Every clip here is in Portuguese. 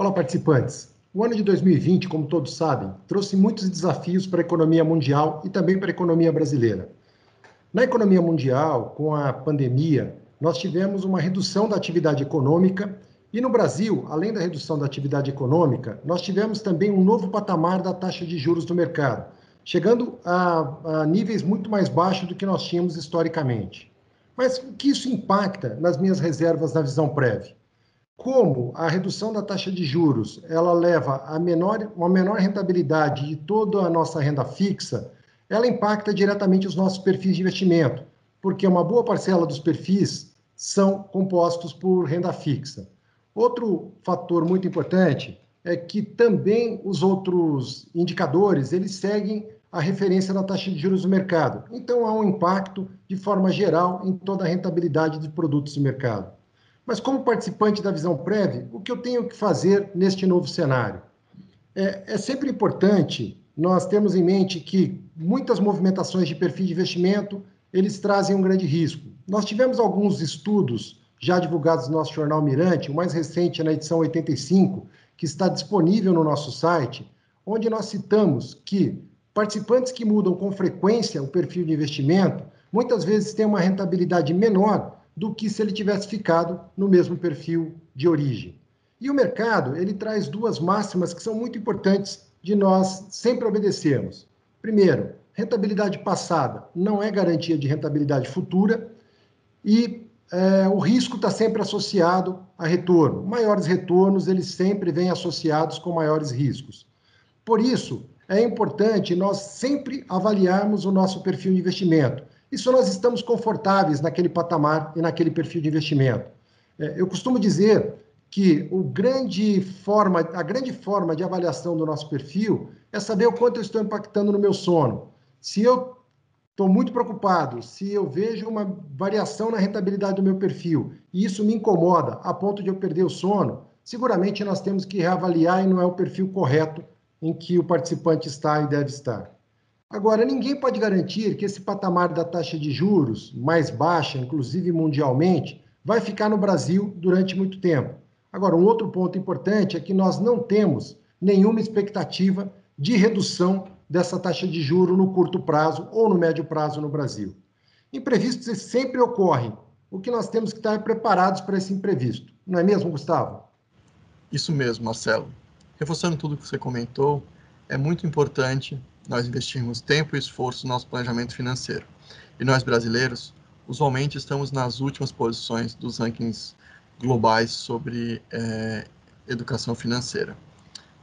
Olá, participantes. O ano de 2020, como todos sabem, trouxe muitos desafios para a economia mundial e também para a economia brasileira. Na economia mundial, com a pandemia, nós tivemos uma redução da atividade econômica e no Brasil, além da redução da atividade econômica, nós tivemos também um novo patamar da taxa de juros do mercado, chegando a, a níveis muito mais baixos do que nós tínhamos historicamente. Mas o que isso impacta nas minhas reservas na visão prévia? Como a redução da taxa de juros ela leva a menor, uma menor rentabilidade de toda a nossa renda fixa, ela impacta diretamente os nossos perfis de investimento, porque uma boa parcela dos perfis são compostos por renda fixa. Outro fator muito importante é que também os outros indicadores eles seguem a referência da taxa de juros do mercado. Então há um impacto de forma geral em toda a rentabilidade de produtos do mercado. Mas, como participante da visão prévia, o que eu tenho que fazer neste novo cenário? É, é sempre importante nós termos em mente que muitas movimentações de perfil de investimento eles trazem um grande risco. Nós tivemos alguns estudos já divulgados no nosso jornal Mirante, o mais recente é na edição 85, que está disponível no nosso site, onde nós citamos que participantes que mudam com frequência o perfil de investimento, muitas vezes têm uma rentabilidade menor do que se ele tivesse ficado no mesmo perfil de origem. E o mercado, ele traz duas máximas que são muito importantes de nós sempre obedecermos. Primeiro, rentabilidade passada não é garantia de rentabilidade futura e é, o risco está sempre associado a retorno. Maiores retornos, eles sempre vêm associados com maiores riscos. Por isso, é importante nós sempre avaliarmos o nosso perfil de investimento isso nós estamos confortáveis naquele patamar e naquele perfil de investimento. É, eu costumo dizer que o grande forma, a grande forma de avaliação do nosso perfil é saber o quanto eu estou impactando no meu sono. Se eu estou muito preocupado, se eu vejo uma variação na rentabilidade do meu perfil e isso me incomoda a ponto de eu perder o sono, seguramente nós temos que reavaliar e não é o perfil correto em que o participante está e deve estar. Agora, ninguém pode garantir que esse patamar da taxa de juros mais baixa, inclusive mundialmente, vai ficar no Brasil durante muito tempo. Agora, um outro ponto importante é que nós não temos nenhuma expectativa de redução dessa taxa de juro no curto prazo ou no médio prazo no Brasil. Imprevistos sempre ocorrem. O que nós temos que estar preparados para esse imprevisto. Não é mesmo, Gustavo? Isso mesmo, Marcelo. Reforçando tudo que você comentou, é muito importante nós investirmos tempo e esforço no nosso planejamento financeiro. E nós brasileiros, usualmente, estamos nas últimas posições dos rankings globais sobre é, educação financeira.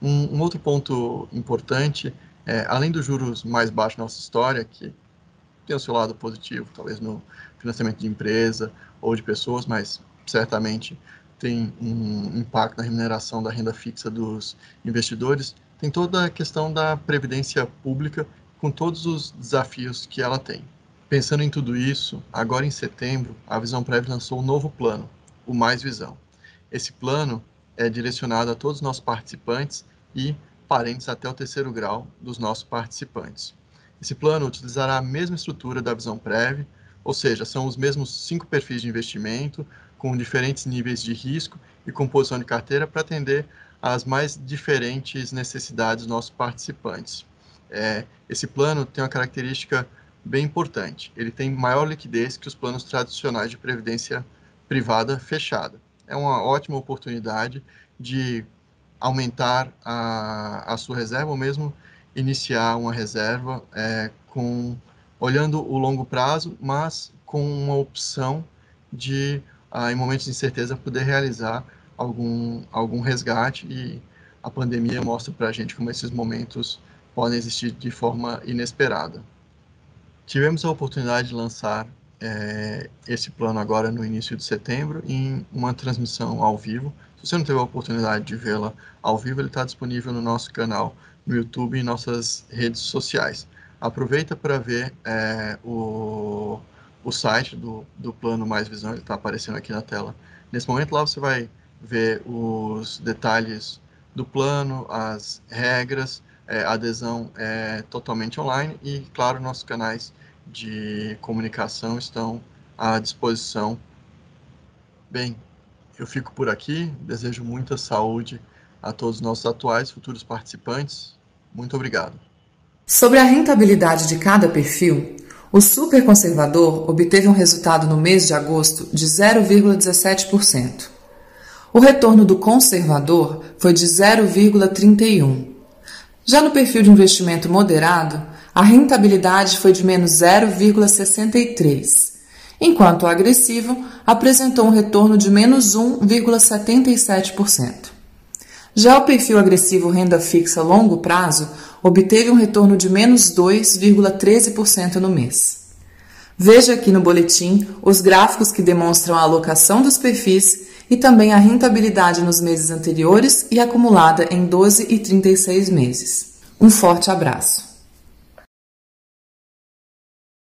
Um, um, outro ponto importante, é, além dos juros mais baixos na nossa história, que tem o seu lado positivo, talvez no financiamento de empresa ou de pessoas, mas certamente tem um impacto na remuneração da renda fixa dos investidores, tem toda a questão da previdência pública com todos os desafios que ela tem. Pensando em tudo isso, agora em setembro, a Visão Prévia lançou um novo plano, o Mais Visão. Esse plano é direcionado a todos os nossos participantes e parentes até o terceiro grau dos nossos participantes. Esse plano utilizará a mesma estrutura da Visão Prévia, ou seja, são os mesmos cinco perfis de investimento, com diferentes níveis de risco e composição de carteira para atender as mais diferentes necessidades dos nossos participantes. É, esse plano tem uma característica bem importante. Ele tem maior liquidez que os planos tradicionais de previdência privada fechada. É uma ótima oportunidade de aumentar a, a sua reserva ou mesmo iniciar uma reserva é, com olhando o longo prazo, mas com uma opção de, ah, em momentos de incerteza, poder realizar algum, algum resgate e a pandemia mostra para a gente como esses momentos podem existir de forma inesperada. Tivemos a oportunidade de lançar é, esse plano agora no início de setembro em uma transmissão ao vivo. Se você não teve a oportunidade de vê-la ao vivo, ele está disponível no nosso canal no YouTube e em nossas redes sociais. Aproveita para ver é, o, o site do, do Plano Mais Visão, ele está aparecendo aqui na tela. Nesse momento lá você vai ver os detalhes do plano, as regras, é, adesão é totalmente online e, claro, nossos canais de comunicação estão à disposição. Bem, eu fico por aqui, desejo muita saúde A todos os nossos atuais e futuros participantes, muito obrigado. Sobre a rentabilidade de cada perfil, o superconservador obteve um resultado no mês de agosto de 0,17%. O retorno do conservador foi de 0,31%. Já no perfil de investimento moderado, a rentabilidade foi de menos 0,63%, enquanto o agressivo apresentou um retorno de menos 1,77%. Já o perfil agressivo renda fixa longo prazo obteve um retorno de menos 2,13% no mês. Veja aqui no boletim os gráficos que demonstram a alocação dos perfis e também a rentabilidade nos meses anteriores e acumulada em 12 e 36 meses. Um forte abraço!